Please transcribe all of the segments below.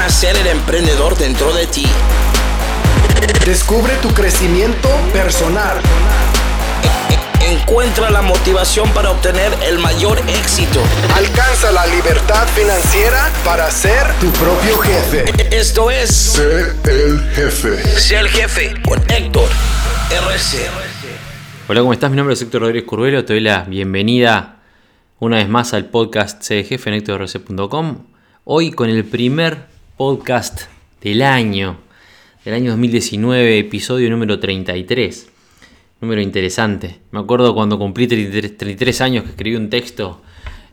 nacer el emprendedor dentro de ti. Descubre tu crecimiento personal. Encuentra la motivación para obtener el mayor éxito. Alcanza la libertad financiera para ser tu propio jefe. Esto es Sé el jefe. Ser el jefe con Héctor RC. Hola, ¿cómo estás? Mi nombre es Héctor Rodríguez Curvelo. Te doy la bienvenida una vez más al podcast Sé el jefe en HectorRC.com. Hoy con el primer podcast del año, del año 2019, episodio número 33. Número interesante. Me acuerdo cuando cumplí 33, 33 años que escribí un texto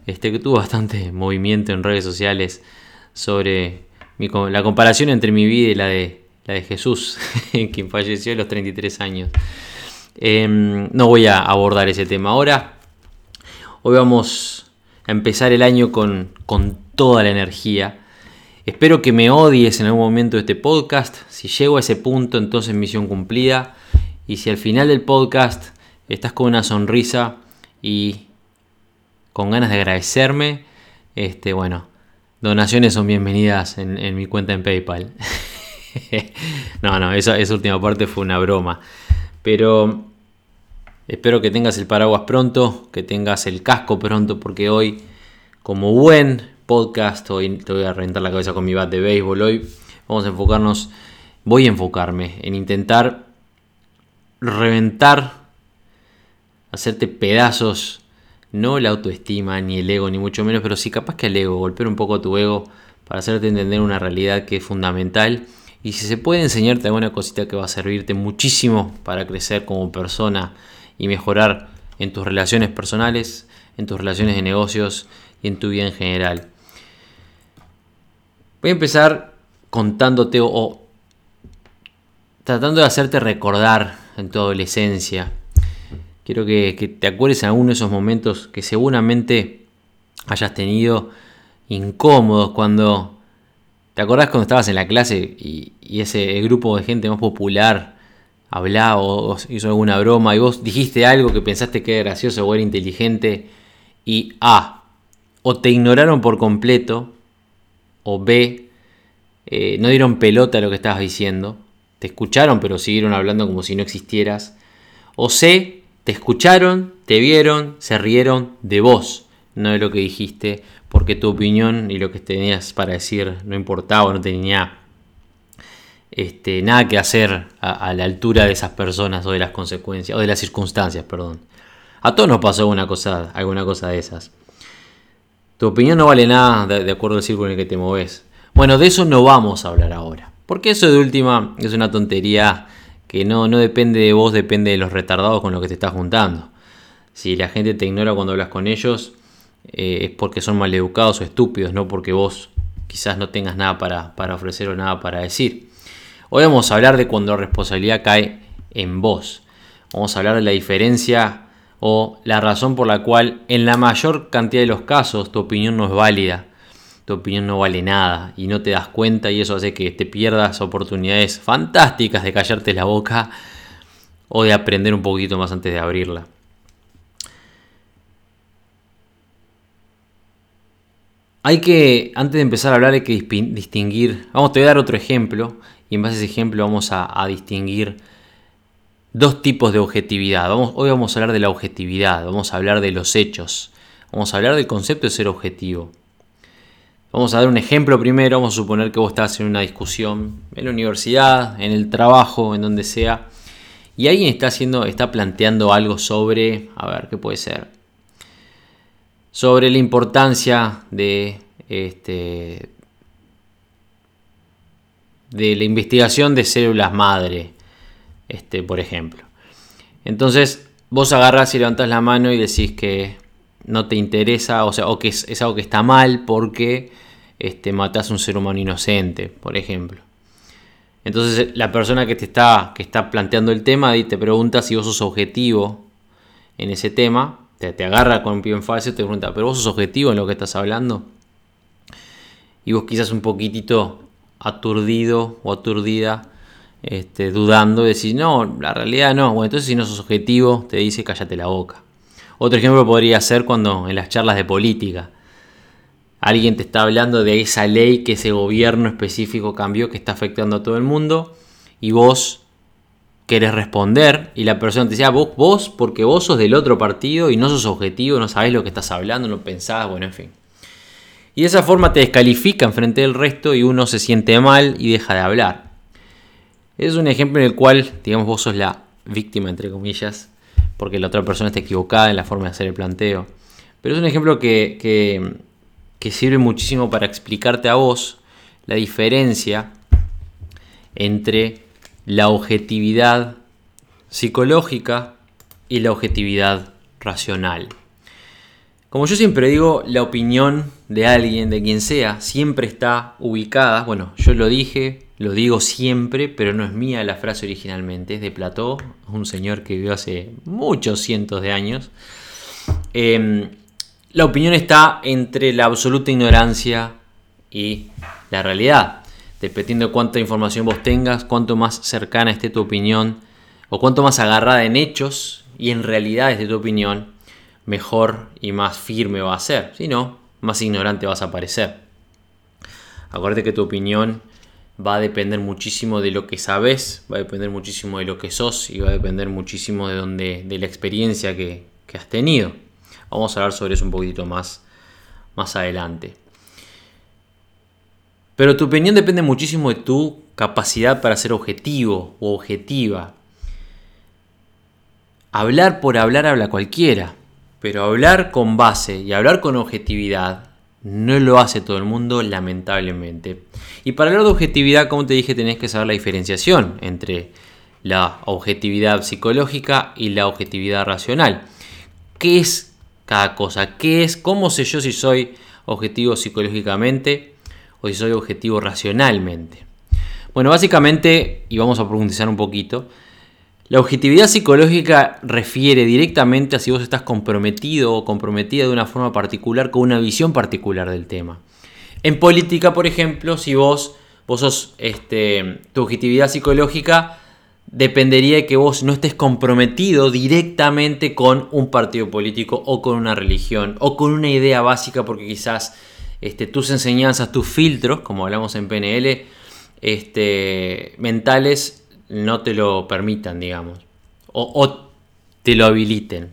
este, que tuvo bastante movimiento en redes sociales sobre la comparación entre mi vida y la de, la de Jesús, quien falleció a los 33 años. Em, no voy a abordar ese tema ahora. Hoy vamos a empezar el año con, con toda la energía. Espero que me odies en algún momento de este podcast. Si llego a ese punto, entonces misión cumplida. Y si al final del podcast estás con una sonrisa y con ganas de agradecerme, este, bueno, donaciones son bienvenidas en, mi cuenta en PayPal. no, no, esa última parte fue una broma. Pero espero que tengas el paraguas pronto, que tengas el casco pronto, porque hoy, como buen podcast, hoy te voy a reventar la cabeza con mi bat de béisbol. Hoy vamos a enfocarnos, voy a enfocarme en intentar reventar, hacerte pedazos, no la autoestima, ni el ego, ni mucho menos, pero sí capaz que el ego, golpear un poco tu ego para hacerte entender una realidad que es fundamental. Y si se puede enseñarte alguna cosita que va a servirte muchísimo para crecer como persona y mejorar en tus relaciones personales, en tus relaciones de negocios y en tu vida en general. Voy a empezar contándote o, tratando de hacerte recordar en tu adolescencia. Quiero que, te acuerdes en alguno de esos momentos que seguramente hayas tenido incómodos cuando ¿Te acordás cuando estabas en la clase y, ese grupo de gente más popular hablaba o, hizo alguna broma y vos dijiste algo que pensaste que era gracioso o era inteligente y A, o te ignoraron por completo o B, eh, no dieron pelota a lo que estabas diciendo, te escucharon pero siguieron hablando como si no existieras o C, te escucharon, te vieron, se rieron de vos, no de lo que dijiste porque tu opinión y lo que tenías para decir no importaba, no tenía este, nada que hacer a, la altura de esas personas o de las consecuencias, o de las circunstancias, perdón. A todos nos pasó alguna cosa, alguna cosa de esas. Tu opinión no vale nada de, acuerdo al círculo en el que te moves. Bueno, de eso no vamos a hablar ahora. Porque eso de última es una tontería que no, no depende de vos, depende de los retardados con los que te estás juntando. Si la gente te ignora cuando hablas con ellos, eh, es porque son maleducados o estúpidos, no porque vos quizás no tengas nada para, para, ofrecer o nada para decir. Hoy vamos a hablar de cuando la responsabilidad cae en vos. Vamos a hablar de la diferencia o la razón por la cual en la mayor cantidad de los casos tu opinión no es válida, tu opinión no vale nada y no te das cuenta y eso hace que te pierdas oportunidades fantásticas de callarte la boca o de aprender un poquito más antes de abrirla. Hay que, antes de empezar a hablar, hay que distinguir. Vamos, te voy a dar otro ejemplo. Y en base a ese ejemplo vamos a, a distinguir dos tipos de objetividad. Hoy vamos a hablar de la objetividad. Vamos a hablar de los hechos. Vamos a hablar del concepto de ser objetivo. Vamos a dar un ejemplo primero. Vamos a suponer que vos estás en una discusión en la universidad, en el trabajo, en donde sea. Y alguien está haciendo, está planteando algo sobre. A ver, ¿qué puede ser? sobre la importancia de, este, de la investigación de células madre, este, por ejemplo. Entonces, vos agarrás y levantás la mano y decís que no te interesa, o sea, o que es, es algo que está mal porque este, matás a un ser humano inocente, por ejemplo. Entonces, la persona que te está, que está planteando el tema te pregunta si vos sos objetivo en ese tema te, te, agarra con un pie en falso y te pregunta, ¿pero vos sos objetivo en lo que estás hablando? Y vos quizás un poquitito aturdido o aturdida, este, dudando, decís, no, la realidad no. Bueno, entonces si no sos objetivo, te dice cállate la boca. Otro ejemplo podría ser cuando en las charlas de política alguien te está hablando de esa ley que ese gobierno específico cambió que está afectando a todo el mundo y vos querés responder y la persona te dice, ah, vos, vos, porque vos sos del otro partido y no sos objetivo, no sabés lo que estás hablando, no pensás, bueno, en fin. Y de esa forma te descalifican frente del resto y uno se siente mal y deja de hablar. Es un ejemplo en el cual, digamos, vos sos la víctima, entre comillas, porque la otra persona está equivocada en la forma de hacer el planteo. Pero es un ejemplo que, que, que sirve muchísimo para explicarte a vos la diferencia entre la objetividad psicológica y la objetividad racional. Como yo siempre digo, la opinión de alguien, de quien sea, siempre está ubicada, bueno, yo lo dije, lo digo siempre, pero no es mía la frase originalmente, es de Plató, un señor que vivió hace muchos cientos de años. Em, la opinión está entre la absoluta ignorancia y la realidad dependiendo de cuánta información vos tengas, cuánto más cercana esté tu opinión, o cuánto más agarrada en hechos y en realidades de tu opinión, mejor y más firme va a ser. Si no, más ignorante vas a parecer. Acuérdate que tu opinión va a depender muchísimo de lo que sabes, va a depender muchísimo de lo que sos y va a depender muchísimo de, donde, de la experiencia que, que has tenido. Vamos a hablar sobre eso un poquito más, más adelante. Pero tu opinión depende muchísimo de tu capacidad para ser objetivo o objetiva. Hablar por hablar habla cualquiera, pero hablar con base y hablar con objetividad no lo hace todo el mundo, lamentablemente. Y para hablar de objetividad, como te dije, tenés que saber la diferenciación entre la objetividad psicológica y la objetividad racional. ¿Qué es cada cosa? ¿Qué es? ¿Cómo sé yo si soy objetivo psicológicamente? o si soy objetivo racionalmente. Bueno, básicamente, y vamos a profundizar un poquito, la objetividad psicológica refiere directamente a si vos estás comprometido o comprometida de una forma particular con una visión particular del tema. En política, por ejemplo, si vos, vos sos, este, tu objetividad psicológica dependería de que vos no estés comprometido directamente con un partido político o con una religión o con una idea básica porque quizás este, tus enseñanzas, tus filtros, como hablamos en PNL, este, mentales no te lo permitan, digamos, o, te lo habiliten.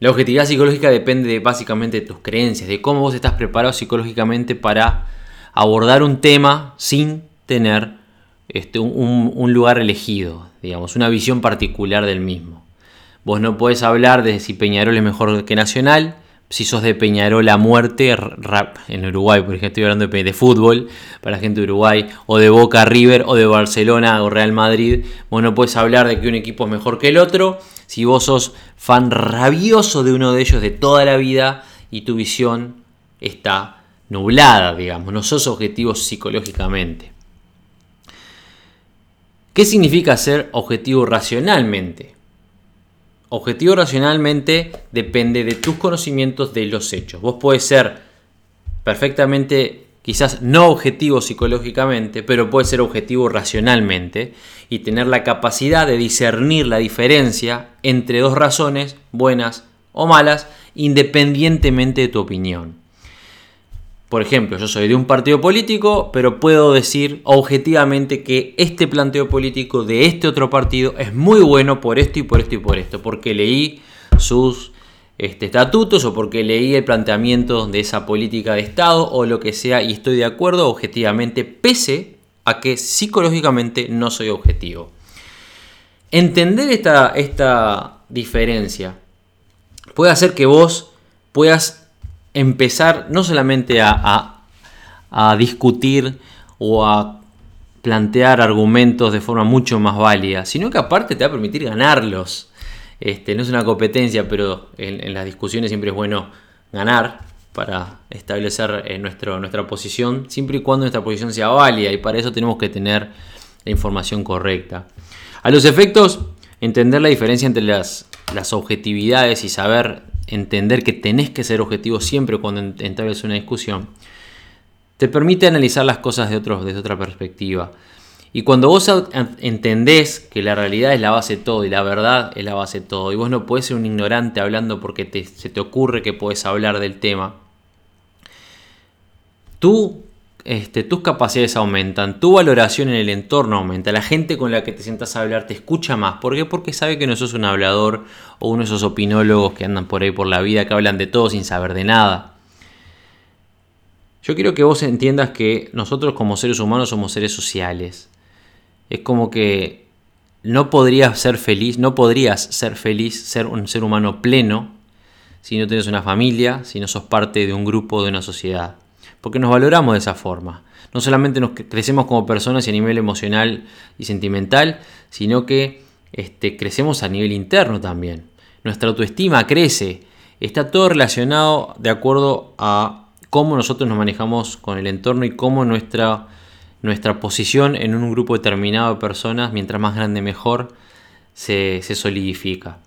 La objetividad psicológica depende básicamente de tus creencias, de cómo vos estás preparado psicológicamente para abordar un tema sin tener este, un, un, lugar elegido, digamos, una visión particular del mismo. Vos no podés hablar de si Peñarol es mejor que Nacional, si sos de Peñarol a muerte, rap en Uruguay, por ejemplo, estoy hablando de, fútbol para gente de Uruguay, o de Boca River, o de Barcelona o Real Madrid, vos no puedes hablar de que un equipo es mejor que el otro si vos sos fan rabioso de uno de ellos de toda la vida y tu visión está nublada, digamos, no sos objetivo psicológicamente. ¿Qué significa ser objetivo racionalmente? Objetivo racionalmente depende de tus conocimientos de los hechos. Vos puedes ser perfectamente, quizás no objetivo psicológicamente, pero puedes ser objetivo racionalmente y tener la capacidad de discernir la diferencia entre dos razones, buenas o malas, independientemente de tu opinión. Por ejemplo, yo soy de un partido político, pero puedo decir objetivamente que este planteo político de este otro partido es muy bueno por esto y por esto y por esto, porque leí sus este, estatutos o porque leí el planteamiento de esa política de Estado o lo que sea y estoy de acuerdo objetivamente, pese a que psicológicamente no soy objetivo. Entender esta, esta diferencia puede hacer que vos puedas empezar no solamente a, discutir o a plantear argumentos de forma mucho más válida, sino que aparte te va a permitir ganarlos. Este, no es una competencia, pero en, las discusiones siempre es bueno ganar para establecer eh, nuestro, nuestra posición, siempre y cuando nuestra posición sea válida, y para eso tenemos que tener la información correcta. A los efectos, entender la diferencia entre las, las objetividades y saber entender que tenés que ser objetivo siempre cuando entables una discusión, te permite analizar las cosas de desde otra perspectiva. Y cuando vos entendés que la realidad es la base de todo y la verdad es la base de todo, y vos no podés ser un ignorante hablando porque te, se te ocurre que podés hablar del tema, tú este, tus capacidades aumentan, tu valoración en el entorno aumenta, la gente con la que te sientas a hablar te escucha más. ¿Por qué? Porque sabe que no sos un hablador o uno de esos opinólogos que andan por ahí por la vida, que hablan de todo sin saber de nada. Yo quiero que vos entiendas que nosotros como seres humanos somos seres sociales. Es como que no podrías ser feliz, no podrías ser feliz, ser un ser humano pleno, si no tienes una familia, si no sos parte de un grupo, de una sociedad. Porque nos valoramos de esa forma. No solamente nos crecemos como personas y a nivel emocional y sentimental, sino que este, crecemos a nivel interno también. Nuestra autoestima crece. Está todo relacionado de acuerdo a cómo nosotros nos manejamos con el entorno y cómo nuestra nuestra posición en un grupo determinado de personas, mientras más grande mejor, se, solidifica.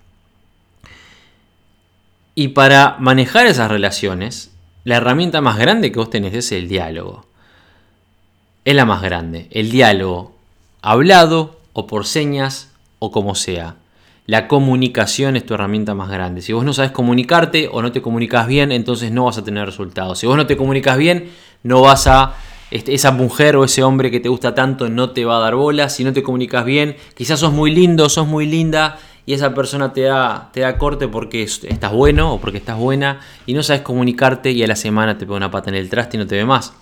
Y para manejar esas relaciones, la herramienta más grande que vos tenés es el diálogo. Es la más grande. El diálogo hablado o por señas o como sea. La comunicación es tu herramienta más grande. Si vos no sabes comunicarte o no te comunicas bien, entonces no vas a tener resultados. Si vos no te comunicas bien, no vas a este, esa mujer o ese hombre que te gusta tanto no te va a dar bola, si no te comunicas bien, quizás sos muy lindo, sos muy linda y esa persona te da, te da corte porque estás bueno o porque estás buena y no sabes comunicarte y a la semana te pone una pata en el traste y no te ve más.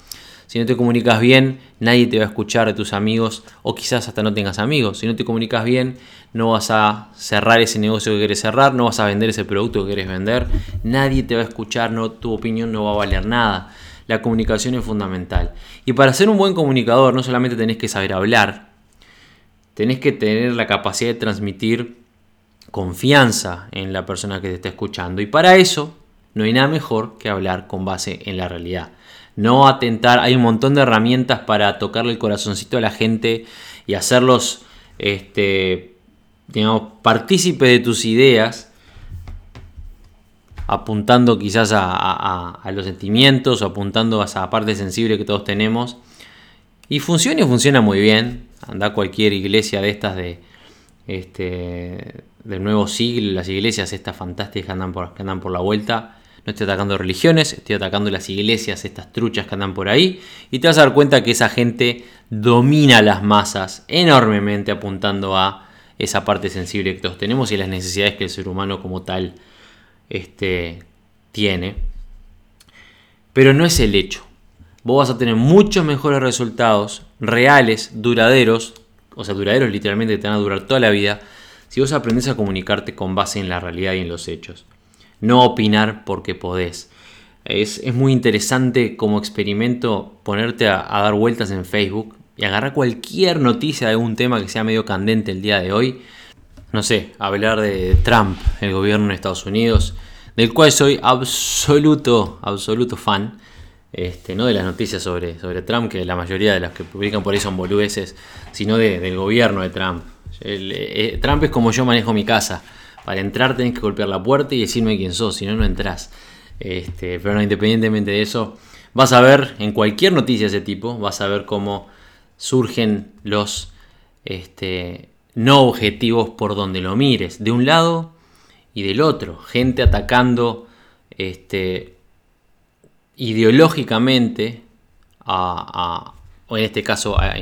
Si no te comunicas bien, nadie te va a escuchar de tus amigos o quizás hasta no tengas amigos. Si no te comunicas bien, no vas a cerrar ese negocio que quieres cerrar, no vas a vender ese producto que quieres vender, nadie te va a escuchar, no, tu opinión no va a valer nada la comunicación es fundamental. Y para ser un buen comunicador no solamente tenés que saber hablar, tenés que tener la capacidad de transmitir confianza en la persona que te está escuchando. Y para eso no hay nada mejor que hablar con base en la realidad. No atentar, hay un montón de herramientas para tocarle el corazoncito a la gente y hacerlos, este, digamos, partícipe de tus ideas apuntando quizás a, los sentimientos o apuntando a esa parte sensible que todos tenemos. Y funciona y funciona muy bien. Anda cualquier iglesia de estas de este del nuevo siglo, las iglesias estas fantásticas que andan por, que andan por la vuelta. No estoy atacando religiones, estoy atacando las iglesias, estas truchas que andan por ahí. Y te vas a dar cuenta que esa gente domina las masas enormemente apuntando a esa parte sensible que todos tenemos y las necesidades que el ser humano como tal este, tiene. Pero no es el hecho. Vos vas a tener muchos mejores resultados reales, duraderos, o sea, duraderos literalmente te van a durar toda la vida, si vos aprendes a comunicarte con base en la realidad y en los hechos. No opinar porque podés. Es, muy interesante como experimento ponerte a, dar vueltas en Facebook y agarrar cualquier noticia de algún tema que sea medio candente el día de hoy no sé, hablar de Trump, el gobierno de Estados Unidos, del cual soy absoluto, absoluto fan. Este, no de las noticias sobre, sobre Trump, que la mayoría de las que publican por ahí son boludeces, sino del gobierno de Trump. Eh, Trump es como yo manejo mi casa. Para entrar tenés que golpear la puerta y decirme quién sos, si no, no entras. Este, pero no, independientemente de eso, vas a ver en cualquier noticia de ese tipo, vas a ver cómo surgen los este, no objetivos por donde lo mires, de un lado y del otro, gente atacando este, ideológicamente a, o en este caso a,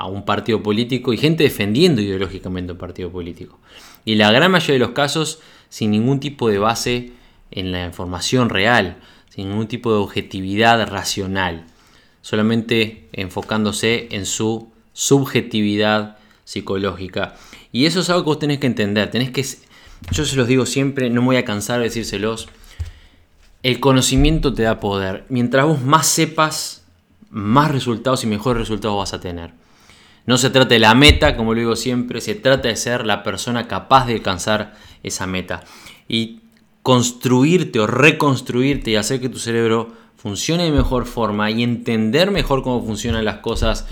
un partido político y gente defendiendo ideológicamente un partido político. Y la gran mayoría de los casos sin ningún tipo de base en la información real, sin ningún tipo de objetividad racional, solamente enfocándose en su subjetividad psicológica. Y eso es algo que vos tenés que entender. Tenés que. Yo se los digo siempre, no me voy a cansar de decírselos. El conocimiento te da poder. Mientras vos más sepas, más resultados y mejores resultados vas a tener. No se trata de la meta, como lo digo siempre, se trata de ser la persona capaz de alcanzar esa meta. Y construirte o reconstruirte y hacer que tu cerebro funcione de mejor forma y entender mejor cómo funcionan las cosas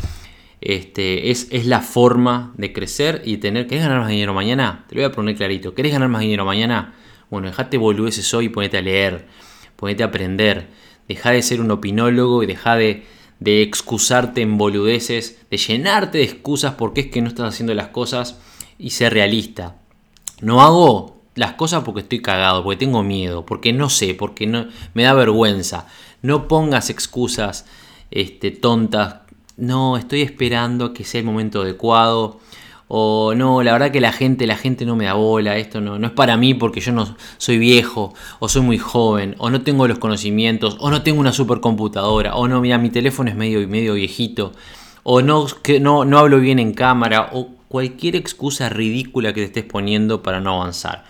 este, es, la forma de crecer y tener. ¿Querés ganar más dinero mañana? Te lo voy a poner clarito. ¿Querés ganar más dinero mañana? Bueno, dejate boludeces hoy y ponete a leer. Ponete a aprender. Deja de ser un opinólogo y deja de, de excusarte en boludeces, de llenarte de excusas porque es que no estás haciendo las cosas y ser realista. No hago las cosas porque estoy cagado, porque tengo miedo, porque no sé, porque no, me da vergüenza. No pongas excusas este, tontas. No, estoy esperando que sea el momento adecuado. O no, la verdad que la gente, la gente no me da bola, esto no, no es para mí porque yo no soy viejo, o soy muy joven, o no tengo los conocimientos, o no tengo una supercomputadora, o no, mira, mi teléfono es medio, medio viejito, o no, que no, no hablo bien en cámara, o cualquier excusa ridícula que te estés poniendo para no avanzar,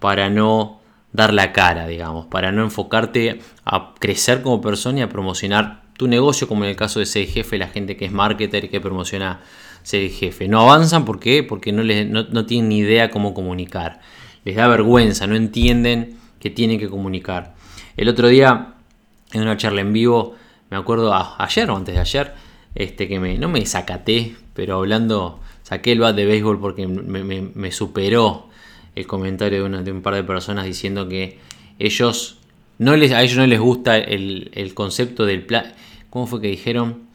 para no dar la cara, digamos, para no enfocarte a crecer como persona y a promocionar tu negocio, como en el caso de ser jefe, la gente que es marketer y que promociona ser jefe. No avanzan porque no, les, no, tienen ni idea cómo comunicar. Les da vergüenza, no entienden que tienen que comunicar. El otro día, en una charla en vivo, me acuerdo ayer o antes de ayer, este, que me, no me sacaté, pero hablando, saqué el bat de béisbol porque me, superó el comentario de, de, un par de personas diciendo que ellos no les, a ellos no les gusta el, el concepto del plan. ¿Cómo fue que dijeron?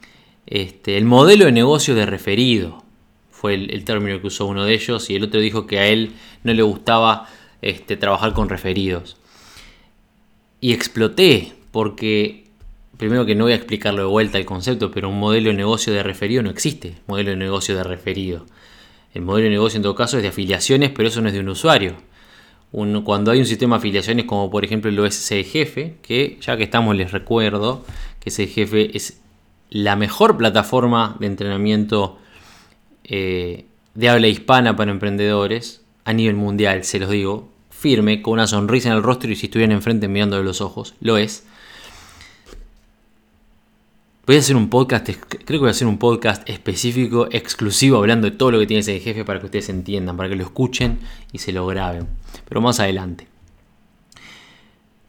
Este, el modelo de negocio de referido fue el, término que usó uno de ellos y el otro dijo que a él no le gustaba este, trabajar con referidos. Y exploté porque, primero que no voy a explicarlo de vuelta el concepto, pero un modelo de negocio de referido no existe, modelo de negocio de referido. El modelo de negocio en todo caso es de afiliaciones, pero eso no es de un usuario. cuando hay un sistema de afiliaciones como por ejemplo el OSC Jefe, que ya que estamos les recuerdo que ese jefe es la mejor plataforma de entrenamiento eh, de habla hispana para emprendedores a nivel mundial, se los digo, firme, con una sonrisa en el rostro y si estuvieran enfrente mirando de los ojos, lo es. Voy a hacer un podcast, creo que voy a hacer un podcast específico, exclusivo, hablando de todo lo que tiene ese jefe para que ustedes entiendan, para que lo escuchen y se lo graben. Pero más adelante.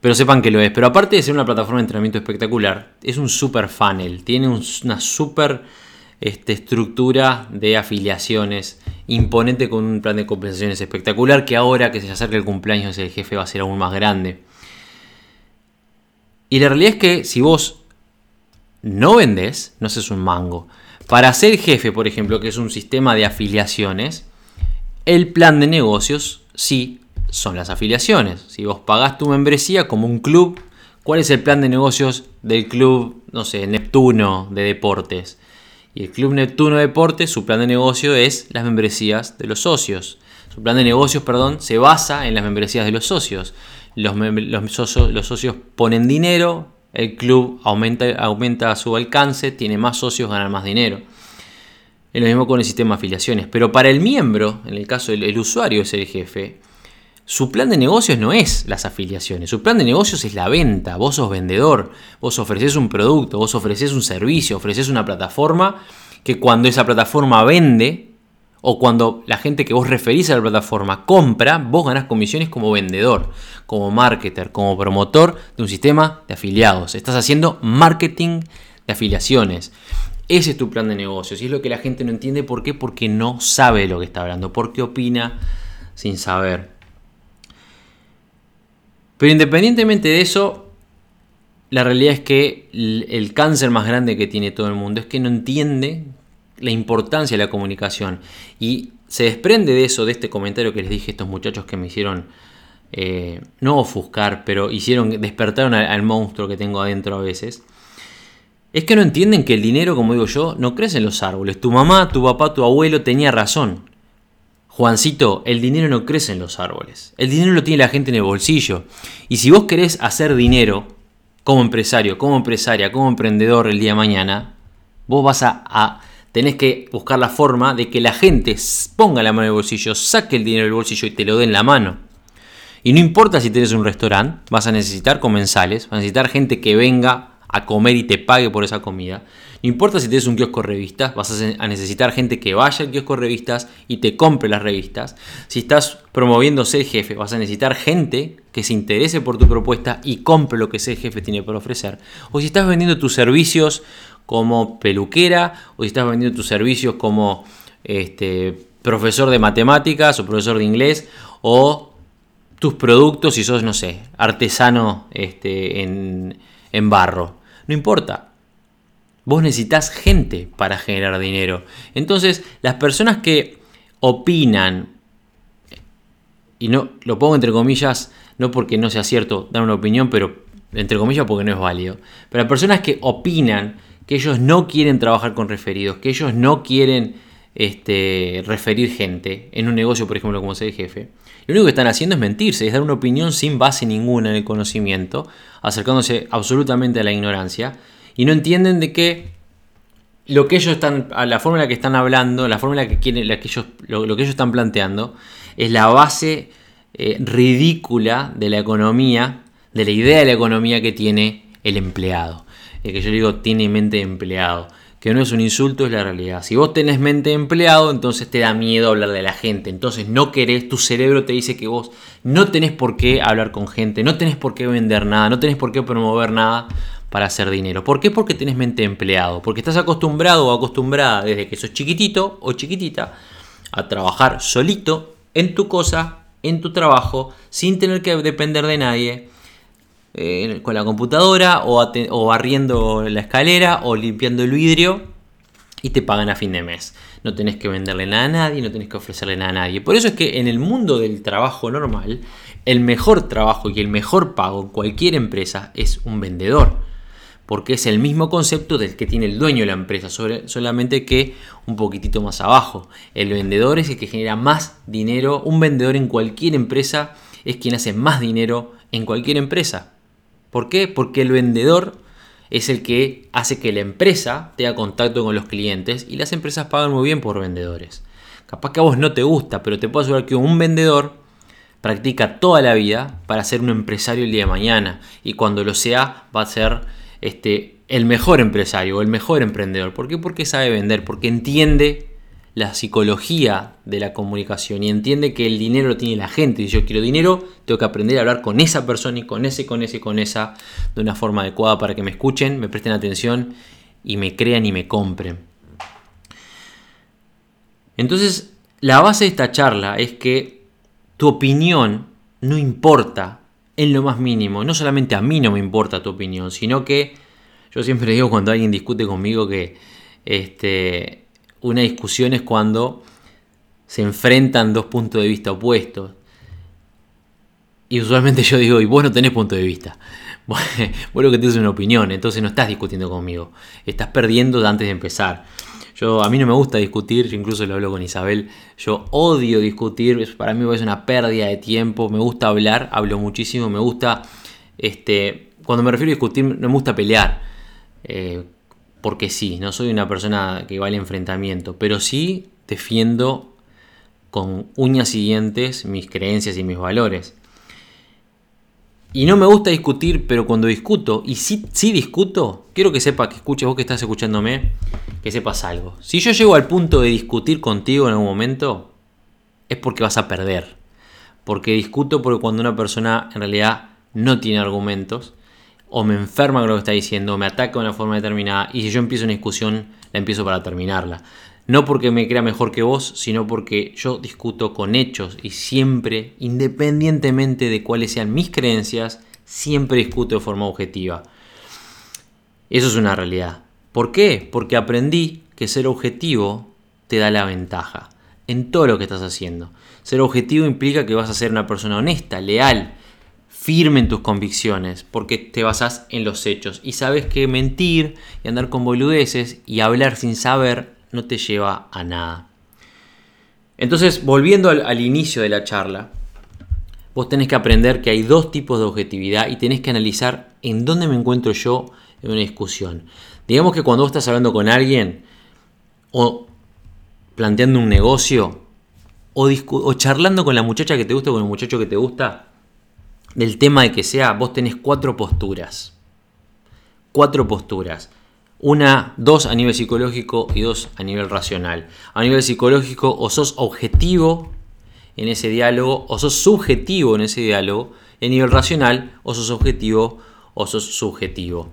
Pero sepan que lo es. Pero aparte de ser una plataforma de entrenamiento espectacular, es un super funnel. Tiene una super este, estructura de afiliaciones imponente con un plan de compensaciones espectacular que ahora que se acerca el cumpleaños del jefe va a ser aún más grande. Y la realidad es que si vos no vendés, no haces un mango. Para ser jefe, por ejemplo, que es un sistema de afiliaciones, el plan de negocios sí son las afiliaciones. Si vos pagás tu membresía como un club, ¿cuál es el plan de negocios del club, no sé, Neptuno de deportes? Y el club Neptuno de deportes, su plan de negocio es las membresías de los socios. Su plan de negocios, perdón, se basa en las membresías de los socios. Los, socios, los socios ponen dinero, el club aumenta, aumenta su alcance, tiene más socios, gana más dinero. Es lo mismo con el sistema de afiliaciones. Pero para el miembro, en el caso del usuario es el jefe, su plan de negocios no es las afiliaciones, su plan de negocios es la venta. Vos sos vendedor, vos ofreces un producto, vos ofreces un servicio, ofreces una plataforma que cuando esa plataforma vende o cuando la gente que vos referís a la plataforma compra, vos ganás comisiones como vendedor, como marketer, como promotor de un sistema de afiliados. Estás haciendo marketing de afiliaciones. Ese es tu plan de negocios y es lo que la gente no entiende. ¿Por qué? Porque no sabe lo que está hablando, porque opina sin saber. Pero independientemente de eso, la realidad es que el cáncer más grande que tiene todo el mundo es que no entiende la importancia de la comunicación. Y se desprende de eso, de este comentario que les dije a estos muchachos que me hicieron, eh, no ofuscar, pero hicieron, despertaron al, monstruo que tengo adentro a veces. Es que no entienden que el dinero, como digo yo, no crece en los árboles. Tu mamá, tu papá, tu abuelo tenía razón. Juancito, el dinero no crece en los árboles. El dinero lo tiene la gente en el bolsillo. Y si vos querés hacer dinero como empresario, como empresaria, como emprendedor el día de mañana, vos vas a, tenés que buscar la forma de que la gente ponga la mano en el bolsillo, saque el dinero del bolsillo y te lo dé en la mano. Y no importa si tienes un restaurante, vas a necesitar comensales, vas a necesitar gente que venga a comer y te pague por esa comida. No importa si tienes un kiosco revistas, vas a necesitar gente que vaya al kiosco revistas y te compre las revistas. Si estás promoviendo ser jefe, vas a necesitar gente que se interese por tu propuesta y compre lo que ser jefe tiene por ofrecer. O si estás vendiendo tus servicios como peluquera, o si estás vendiendo tus servicios como este, profesor de matemáticas o profesor de inglés, o tus productos si sos, no sé, artesano este, en, en barro. No importa. Vos necesitas gente para generar dinero. Entonces, las personas que opinan y no lo pongo entre comillas, no porque no sea cierto dar una opinión, pero entre comillas porque no es válido. Pero las personas que opinan que ellos no quieren trabajar con referidos, que ellos no quieren este, referir gente en un negocio, por ejemplo, como ser jefe, lo único que están haciendo es mentirse, es dar una opinión sin base ninguna en el conocimiento, acercándose absolutamente a la ignorancia, y no entienden de que lo que ellos están, la forma en la que están hablando, la forma en la que quieren, la que ellos, lo, que ellos están planteando, es la base eh, ridícula de la economía, de la idea de la economía que tiene el empleado. El que yo digo tiene mente de empleado que no es un insulto, es la realidad. Si vos tenés mente de empleado, entonces te da miedo hablar de la gente. Entonces no querés, tu cerebro te dice que vos no tenés por qué hablar con gente, no tenés por qué vender nada, no tenés por qué promover nada para hacer dinero. ¿Por qué? Porque tenés mente empleado. Porque estás acostumbrado o acostumbrada desde que sos chiquitito o chiquitita a trabajar solito en tu cosa, en tu trabajo, sin tener que depender de nadie eh, con la computadora o, barriendo la escalera o limpiando el vidrio y te pagan a fin de mes. No tenés que venderle nada a nadie, no tenés que ofrecerle nada a nadie. Por eso es que en el mundo del trabajo normal, el mejor trabajo y el mejor pago en cualquier empresa es un vendedor. Porque es el mismo concepto del que tiene el dueño de la empresa, solamente que un poquitito más abajo. El vendedor es el que genera más dinero. Un vendedor en cualquier empresa es quien hace más dinero en cualquier empresa. ¿Por qué? Porque el vendedor es el que hace que la empresa tenga contacto con los clientes y las empresas pagan muy bien por vendedores. Capaz que a vos no te gusta, pero te puedo asegurar que un vendedor practica toda la vida para ser un empresario el día de mañana y cuando lo sea va a ser este, el mejor empresario o el mejor emprendedor. ¿Por qué? Porque sabe vender, porque entiende la psicología de la comunicación y entiende que el dinero lo tiene la gente. Si yo quiero dinero, tengo que aprender a hablar con esa persona y con ese, con ese, con esa, de una forma adecuada para que me escuchen, me presten atención y me crean y me compren. Entonces, la base de esta charla es que tu opinión no importa en lo más mínimo. No solamente a mí no me importa tu opinión, sino que yo siempre digo cuando alguien discute conmigo que este, una discusión es cuando se enfrentan dos puntos de vista opuestos. Y usualmente yo digo, y vos no tenés punto de vista. Vos, lo que tienes una opinión, entonces no estás discutiendo conmigo. Estás perdiendo antes de empezar. Yo, a mí no me gusta discutir, incluso lo hablo con Isabel. Yo odio discutir, para mí es una pérdida de tiempo. Me gusta hablar, hablo muchísimo. Me gusta, este, cuando me refiero a discutir, no me gusta pelear. Eh, porque sí, no soy una persona que va al enfrentamiento, pero sí defiendo con uñas y dientes mis creencias y mis valores. Y no me gusta discutir, pero cuando discuto, y sí, sí discuto, quiero que sepa, que escuches vos que estás escuchándome, que sepas algo. Si yo llego al punto de discutir contigo en algún momento, es porque vas a perder. Porque discuto porque cuando una persona en realidad no tiene argumentos, o me enferma con lo que está diciendo, o me ataca de una forma determinada, y si yo empiezo una discusión, la empiezo para terminarla. No porque me crea mejor que vos, sino porque yo discuto con hechos y siempre, independientemente de cuáles sean mis creencias, siempre discuto de forma objetiva. Eso es una realidad. ¿Por qué? Porque aprendí que ser objetivo te da la ventaja en todo lo que estás haciendo. Ser objetivo implica que vas a ser una persona honesta, leal, firme en tus convicciones, porque te basas en los hechos y sabes que mentir y andar con boludeces y hablar sin saber no te lleva a nada. Entonces, volviendo al, inicio de la charla, vos tenés que aprender que hay dos tipos de objetividad y tenés que analizar en dónde me encuentro yo en una discusión. Digamos que cuando vos estás hablando con alguien o planteando un negocio o, charlando con la muchacha que te gusta o con el muchacho que te gusta, del tema de que sea, vos tenés cuatro posturas. Cuatro posturas. Una, dos a nivel psicológico y dos a nivel racional. A nivel psicológico o sos objetivo en ese diálogo o sos subjetivo en ese diálogo. Y a nivel racional o sos objetivo o sos subjetivo.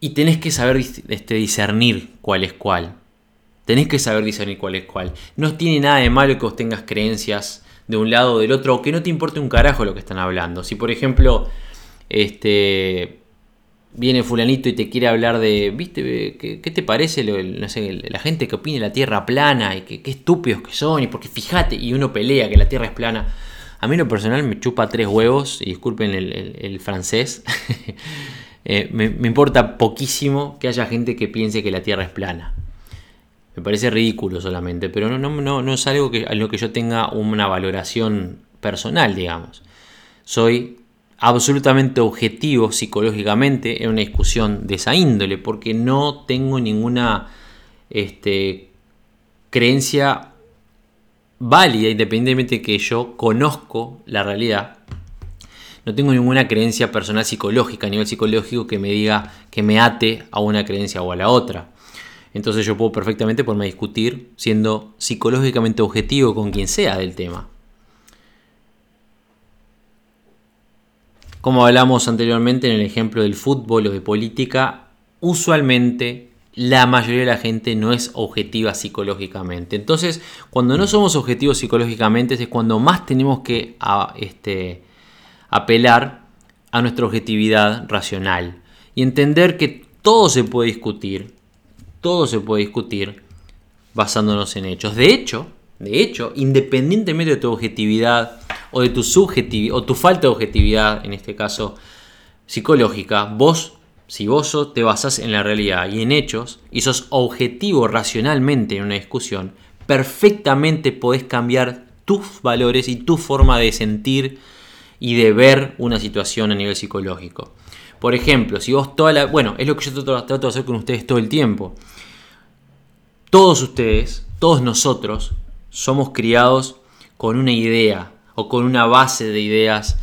Y tenés que saber este, discernir cuál es cuál. Tenés que saber discernir cuál es cuál. No tiene nada de malo que vos tengas creencias de un lado o del otro, que no te importe un carajo lo que están hablando. Si por ejemplo, este viene fulanito y te quiere hablar de, ¿viste? ¿Qué, te parece la gente que opine la Tierra plana y que, qué estúpidos que son? Y porque fíjate, y uno pelea que la Tierra es plana. A mí lo personal me chupa tres huevos, y disculpen el, francés. Eh, me, importa poquísimo que haya gente que piense que la Tierra es plana. Me parece ridículo solamente, pero no, no, no, es algo que, lo que yo tenga una valoración personal, digamos. Soy absolutamente objetivo psicológicamente en una discusión de esa índole, porque no tengo ninguna este, creencia válida, independientemente de que yo conozco la realidad. No tengo ninguna creencia personal psicológica, a nivel psicológico, que me diga que me ate a una creencia o a la otra. Entonces yo puedo perfectamente ponerme a discutir siendo psicológicamente objetivo con quien sea del tema. Como hablamos anteriormente en el ejemplo del fútbol o de política, usualmente la mayoría de la gente no es objetiva psicológicamente. Entonces, cuando no somos objetivos psicológicamente es cuando más tenemos que este, apelar a nuestra objetividad racional y entender que todo se puede discutir, todo se puede discutir basándonos en hechos. De hecho, de hecho, independientemente de tu objetividad o de tu subjetividad o tu falta de objetividad, en este caso psicológica, vos si vos te basas en la realidad y en hechos y sos objetivo racionalmente en una discusión, perfectamente podés cambiar tus valores y tu forma de sentir y de ver una situación a nivel psicológico. Por ejemplo, si vos toda la... Bueno, es lo que yo trato de hacer con ustedes todo el tiempo. Todos ustedes, todos nosotros, somos criados con una idea o con una base de ideas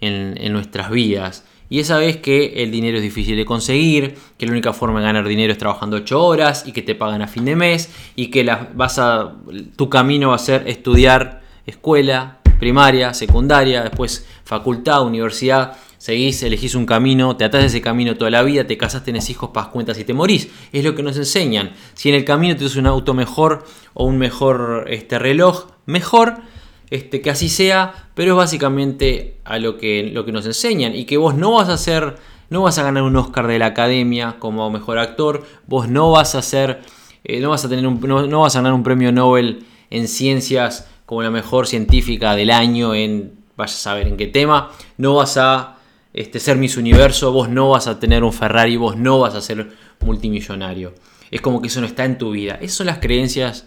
en, nuestras vidas y esa vez que el dinero es difícil de conseguir, que la única forma de ganar dinero es trabajando 8 horas y que te pagan a fin de mes y que vas a, tu camino va a ser estudiar escuela, primaria, secundaria, después facultad, universidad, seguís, elegís un camino, te atás a ese camino toda la vida, te casas, tenés hijos, pagas cuentas y te morís. Es lo que nos enseñan. Si en el camino tienes un auto mejor o un mejor este, reloj, mejor este, que así sea, pero es básicamente a lo que, lo que nos enseñan y que vos no vas a hacer, no vas a ganar un Oscar de la Academia como mejor actor, vos no vas a hacer, eh, no vas a tener no, vas a ganar un premio Nobel en ciencias como la mejor científica del año en, vaya a saber en qué tema, no vas a este, ser Miss Universo, vos no vas a tener un Ferrari, vos no vas a ser multimillonario. Es como que eso no está en tu vida. Esas son las creencias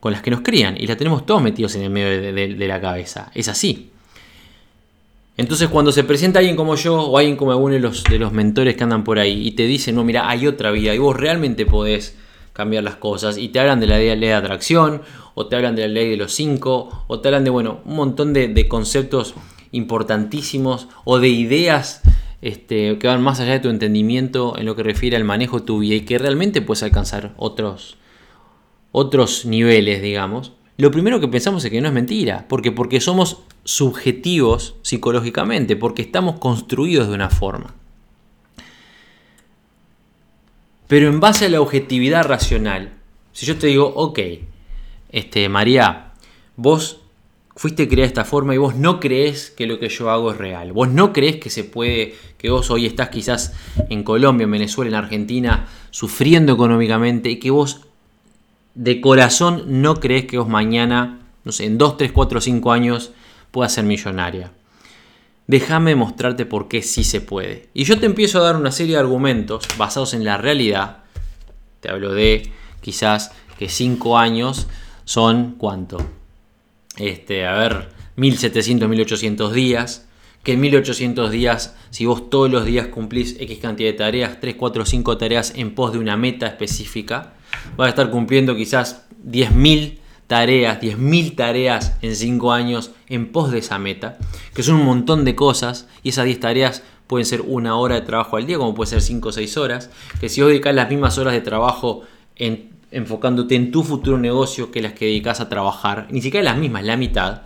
con las que nos crían y las tenemos todos metidos en el medio de, la cabeza. Es así. Entonces cuando se presenta alguien como yo o alguien como alguno de los, de los mentores que andan por ahí y te dicen, no, mira, hay otra vida y vos realmente podés cambiar las cosas y te hablan de la ley de atracción o te hablan de la ley de los cinco o te hablan de, bueno, un montón de, conceptos importantísimos o de ideas este, que van más allá de tu entendimiento en lo que refiere al manejo de tu vida y que realmente puedes alcanzar otros, otros niveles, digamos, lo primero que pensamos es que no es mentira. porque Porque somos subjetivos psicológicamente, porque estamos construidos de una forma. Pero en base a la objetividad racional, si yo te digo, ok, este, María, vos fuiste creada de esta forma y vos no crees que lo que yo hago es real. Vos no crees que se puede, que vos hoy estás quizás en Colombia, en Venezuela, en Argentina, sufriendo económicamente y que vos de corazón no crees que vos mañana, no sé, en 2, 3, 4, 5 años puedas ser millonaria. Déjame mostrarte por qué sí se puede. Y yo te empiezo a dar una serie de argumentos basados en la realidad. Te hablo de quizás que 5 años son cuánto? Este, a ver, 1700, 1800 días. Que en 1800 días, si vos todos los días cumplís X cantidad de tareas, 3, 4, 5 tareas en pos de una meta específica, vas a estar cumpliendo quizás 10.000 tareas, 10.000 tareas en 5 años en pos de esa meta, que son un montón de cosas y esas 10 tareas pueden ser una hora de trabajo al día, como puede ser 5 o 6 horas, que si vos dedicas las mismas horas de trabajo en, enfocándote en tu futuro negocio que las que dedicas a trabajar, ni siquiera las mismas, la mitad,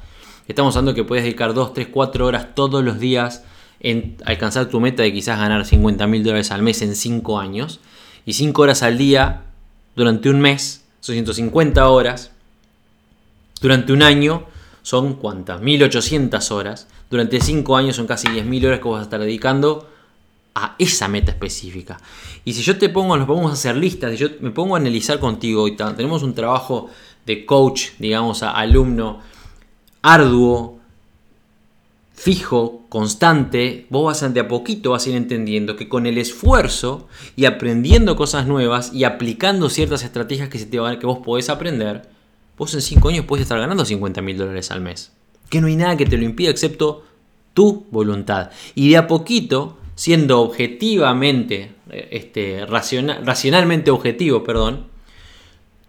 estamos hablando que puedes dedicar 2, 3, 4 horas todos los días en alcanzar tu meta de quizás ganar 50 mil dólares al mes en 5 años, y 5 horas al día durante un mes son 150 horas, durante un año son cuántas, 1800 horas, durante 5 años son casi 10.000 horas que vas a estar dedicando a esa meta específica. Y si yo te pongo, nos vamos a hacer listas, si yo me pongo a analizar contigo y tenemos un trabajo de coach, digamos, a alumno arduo, fijo, constante, vos vas de a poquito vas a ir entendiendo que con el esfuerzo y aprendiendo cosas nuevas y aplicando ciertas estrategias que, se te van, que vos podés aprender, vos en 5 años puedes estar ganando 50 mil dólares al mes. Que no hay nada que te lo impida excepto tu voluntad. Y de a poquito, siendo objetivamente, eh, este, racionalmente objetivo, perdón,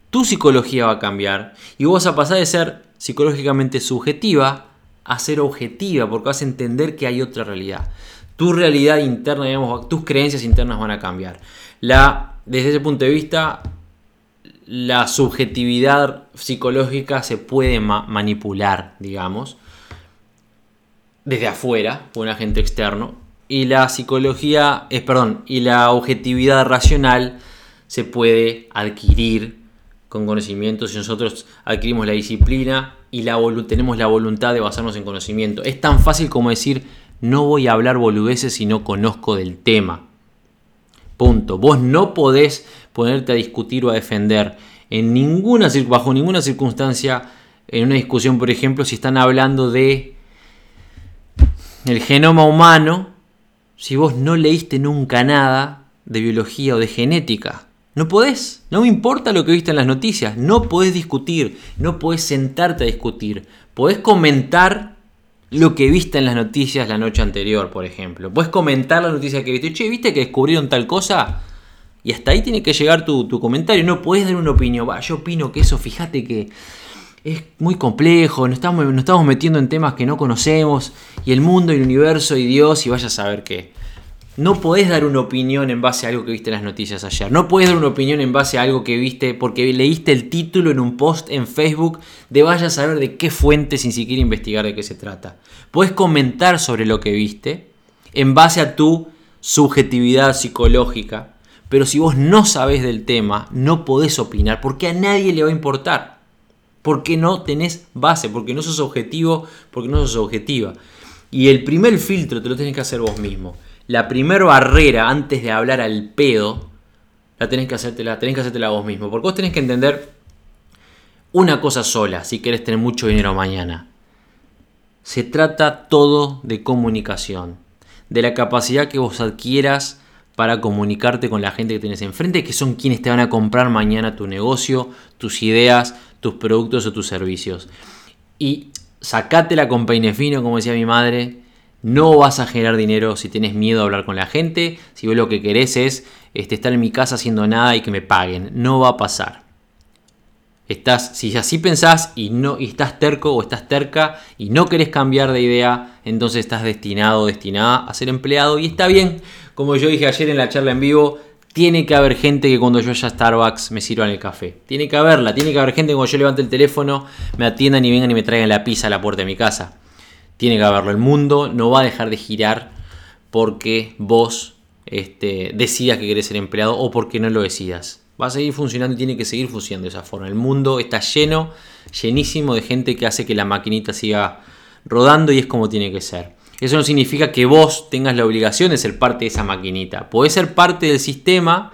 tu psicología va a cambiar y vos vas a pasar de ser psicológicamente subjetiva a ser objetiva, porque vas a entender que hay otra realidad. Tu realidad interna, digamos, tus creencias internas van a cambiar. La, desde ese punto de vista, la subjetividad psicológica se puede manipular, digamos, desde afuera, por un agente externo, y la psicología, es, perdón, y la objetividad racional se puede adquirir con conocimiento si nosotros adquirimos la disciplina y la tenemos la voluntad de basarnos en conocimiento. Es tan fácil como decir, no voy a hablar boludeces si no conozco del tema. Punto. Vos no podés ponerte a discutir o a defender en ninguna, bajo ninguna circunstancia en una discusión, por ejemplo, si están hablando de el genoma humano, si vos no leíste nunca nada de biología o de genética. No podés, no me importa lo que viste en las noticias, no podés discutir, no podés sentarte a discutir. Podés comentar lo que viste en las noticias la noche anterior, por ejemplo. Podés comentar la noticia que viste. Che, ¿viste que descubrieron tal cosa? Y hasta ahí tiene que llegar tu, comentario. No podés dar una opinión. Yo opino que eso, fíjate que es muy complejo. Nos estamos, estamos metiendo en temas que no conocemos. Y el mundo, y el universo, y Dios, y vaya a saber qué. No podés dar una opinión en base a algo que viste en las noticias ayer. No podés dar una opinión en base a algo que viste porque leíste el título en un post en Facebook de vaya a saber de qué fuente sin siquiera investigar de qué se trata. Podés comentar sobre lo que viste en base a tu subjetividad psicológica. Pero si vos no sabés del tema, no podés opinar porque a nadie le va a importar. Porque no tenés base, porque no sos objetivo, porque no sos objetiva. Y el primer filtro te lo tenés que hacer vos mismo la primera barrera antes de hablar al pedo, la tenés que hacértela, tenés que hacértela vos mismo. Porque vos tenés que entender una cosa sola si querés tener mucho dinero mañana. Se trata todo de comunicación. De la capacidad que vos adquieras para comunicarte con la gente que tenés enfrente, que son quienes te van a comprar mañana tu negocio, tus ideas, tus productos o tus servicios. Y sacátela con peine fino, como decía mi madre, no vas a generar dinero si tienes miedo a hablar con la gente, si vos lo que querés es este, estar en mi casa haciendo nada y que me paguen. No va a pasar. Estás, si así pensás y, no, estás terco o estás terca y no querés cambiar de idea, entonces estás destinado o destinada a ser empleado. Y está bien, como yo dije ayer en la charla en vivo, tiene que haber gente que cuando yo vaya a Starbucks me sirvan el café. Tiene que haberla, tiene que haber gente que cuando yo levante el teléfono me atiendan y vengan y me traigan la pizza a la puerta de mi casa. Tiene que haberlo. El mundo no va a dejar de girar porque vos este, decidas que querés ser empleado o porque no lo decidas. Va a seguir funcionando y tiene que seguir funcionando de esa forma. El mundo está lleno, llenísimo de gente que hace que la maquinita siga rodando y es como tiene que ser. Eso no significa que vos tengas la obligación de ser parte de esa maquinita. Podés ser parte del sistema,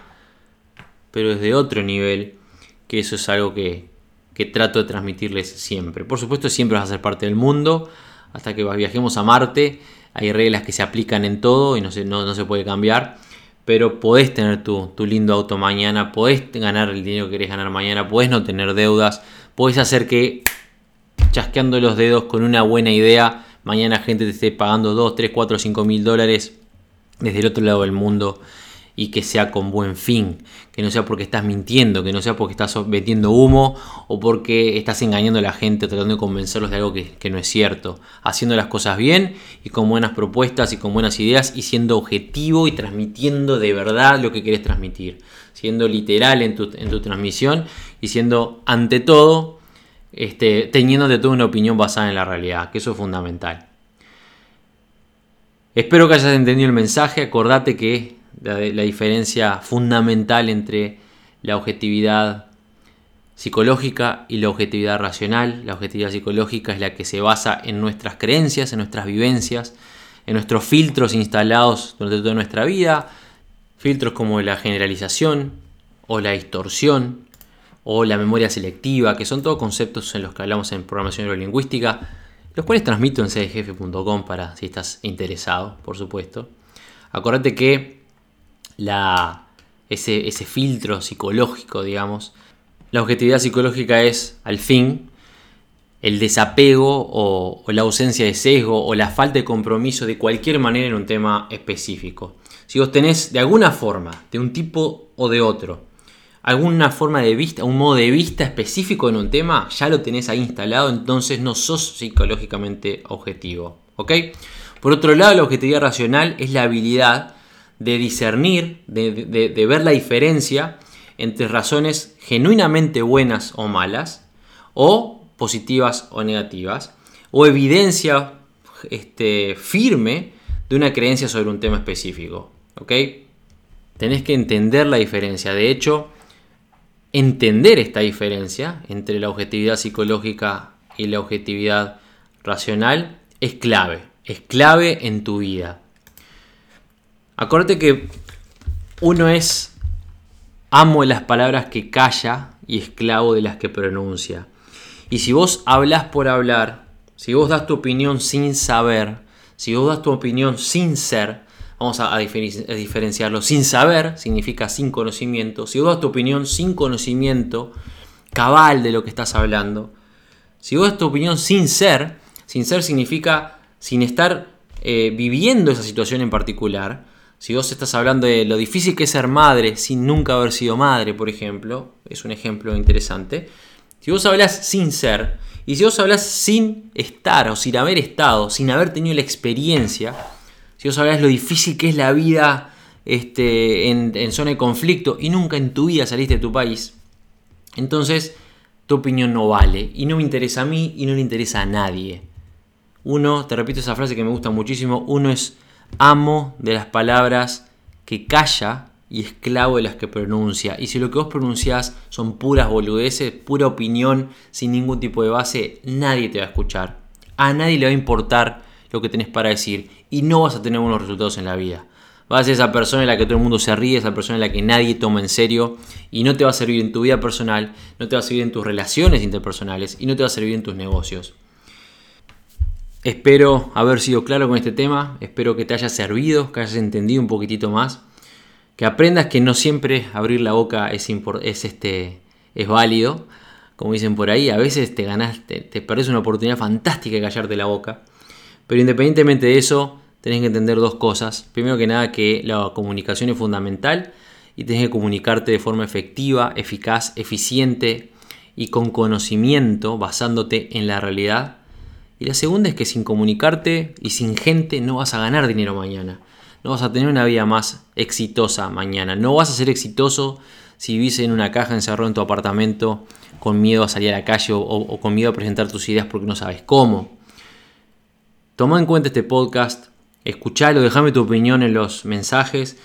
pero desde otro nivel, que eso es algo que, que trato de transmitirles siempre. Por supuesto, siempre vas a ser parte del mundo, hasta que viajemos a Marte. Hay reglas que se aplican en todo y no se, no, se puede cambiar. Pero podés tener tu, lindo auto mañana, podés ganar el dinero que querés ganar mañana, podés no tener deudas, podés hacer que chasqueando los dedos con una buena idea, mañana gente te esté pagando 2, 3, 4, 5 mil dólares desde el otro lado del mundo y que sea con buen fin, que no sea porque estás mintiendo, que no sea porque estás metiendo humo o porque estás engañando a la gente tratando de convencerlos de algo que, no es cierto, haciendo las cosas bien y con buenas propuestas y con buenas ideas y siendo objetivo y transmitiendo de verdad lo que quieres transmitir, siendo literal en tu, en tu transmisión y siendo ante todo este, teniendo de toda una opinión basada en la realidad, que eso es fundamental. Espero que hayas entendido el mensaje, acordate que la, diferencia fundamental entre la objetividad psicológica y la objetividad racional. La objetividad psicológica es la que se basa en nuestras creencias, en nuestras vivencias, en nuestros filtros instalados durante toda nuestra vida. Filtros como la generalización o la distorsión o la memoria selectiva, que son todos conceptos en los que hablamos en programación neurolingüística. los cuales transmito en cdjefe.com para si estás interesado, por supuesto. Acordate que la, ese, ese filtro psicológico, digamos, la objetividad psicológica es, al fin, el desapego o, la ausencia de sesgo o la falta de compromiso de cualquier manera en un tema específico. Si vos tenés de alguna forma, de un tipo o de otro, alguna forma de vista, un modo de vista específico en un tema, ya lo tenés ahí instalado, entonces no sos psicológicamente objetivo. ¿Ok? Por otro lado, la objetividad racional es la habilidad de discernir, de ver la diferencia entre razones genuinamente buenas o malas, o positivas o negativas, o evidencia este, firme de una creencia sobre un tema específico. ¿Ok? Tenés que entender la diferencia. De hecho, entender esta diferencia entre la objetividad psicológica y la objetividad racional es clave. Es clave en tu vida. Acuérdate que uno es amo de las palabras que calla y esclavo de las que pronuncia. Y si vos hablas por hablar, si vos das tu opinión sin saber, si vos das tu opinión sin ser, vamos a, diferenciarlo, sin saber significa sin conocimiento, si vos das tu opinión sin conocimiento cabal de lo que estás hablando, si vos das tu opinión sin ser, sin ser significa sin estar eh, viviendo esa situación en particular, si vos estás hablando de lo difícil que es ser madre sin nunca haber sido madre, por ejemplo, es un ejemplo interesante, si vos hablas sin ser, y si vos hablas sin estar o sin haber estado, sin haber tenido la experiencia, si vos hablas lo difícil que es la vida este, en, en zona de conflicto y nunca en tu vida saliste de tu país, entonces tu opinión no vale y no me interesa a mí y no le interesa a nadie. Uno, te repito esa frase que me gusta muchísimo, uno es amo de las palabras que calla y esclavo de las que pronuncia. Y si lo que vos pronunciás son puras boludeces, pura opinión, sin ningún tipo de base, nadie te va a escuchar. A nadie le va a importar lo que tenés para decir y no vas a tener buenos resultados en la vida. Vas a ser esa persona en la que todo el mundo se ríe, esa persona en la que nadie toma en serio y no te va a servir en tu vida personal, no te va a servir en tus relaciones interpersonales y no te va a servir en tus negocios. Espero haber sido claro con este tema, espero que te haya servido, que hayas entendido un poquitito más que aprendas que no siempre abrir la boca es, es, este, es válido, como dicen por ahí, a veces te ganaste, te perdés una oportunidad fantástica de callarte la boca, pero independientemente de eso, tenés que entender dos cosas. Primero que nada, que la comunicación es fundamental y tenés que comunicarte de forma efectiva, eficaz, eficiente y con conocimiento, basándote en la realidad. Y la segunda es que sin comunicarte y sin gente no vas a ganar dinero mañana no vas a tener una vida más exitosa mañana. No vas a ser exitoso si vivís en una caja encerrado en tu apartamento con miedo a salir a la calle o, con miedo a presentar tus ideas porque no sabes cómo. Toma en cuenta este podcast, escuchalo, déjame tu opinión en los mensajes,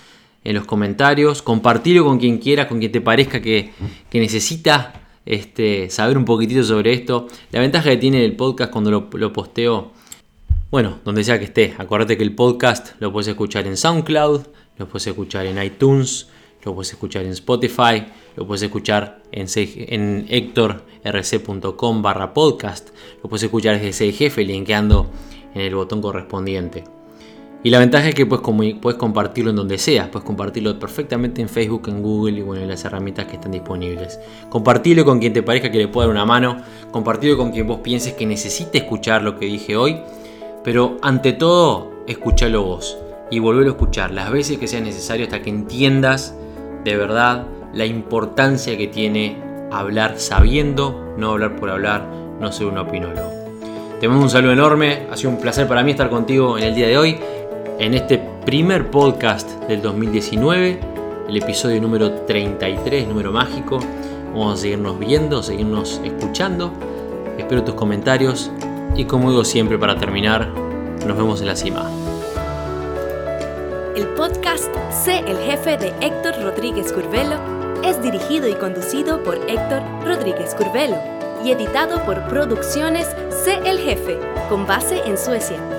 en los comentarios, compartilo con quien quiera, con quien te parezca que, necesita este, saber un poquitito sobre esto. La ventaja que tiene el podcast cuando lo, posteo bueno, donde sea que esté, acuérdate que el podcast lo puedes escuchar en SoundCloud, lo puedes escuchar en iTunes, lo puedes escuchar en Spotify, lo puedes escuchar en, en hectorrc.com barra podcast, lo puedes escuchar desde jefe linkeando en el botón correspondiente. Y la ventaja es que puedes, compartirlo en donde sea, puedes compartirlo perfectamente en Facebook, en Google y bueno, en las herramientas que están disponibles. Compartirlo con quien te parezca que le pueda dar una mano, compartirlo con quien vos pienses que necesite escuchar lo que dije hoy. Pero ante todo, escúchalo vos. Y volverlo a escuchar las veces que sea necesario hasta que entiendas de verdad la importancia que tiene hablar sabiendo, no hablar por hablar, no ser un opinólogo. Te mando un saludo enorme, ha sido un placer para mí estar contigo en el día de hoy, en este primer podcast del 2019, el episodio número 33, número mágico. Vamos a seguirnos viendo, seguirnos escuchando. Espero tus comentarios, y como digo siempre para terminar, nos vemos en la cima. El podcast Sé el jefe de Héctor Rodríguez Curvelo es dirigido y conducido por Héctor Rodríguez Curvelo y editado por Producciones Sé el jefe, con base en Suecia.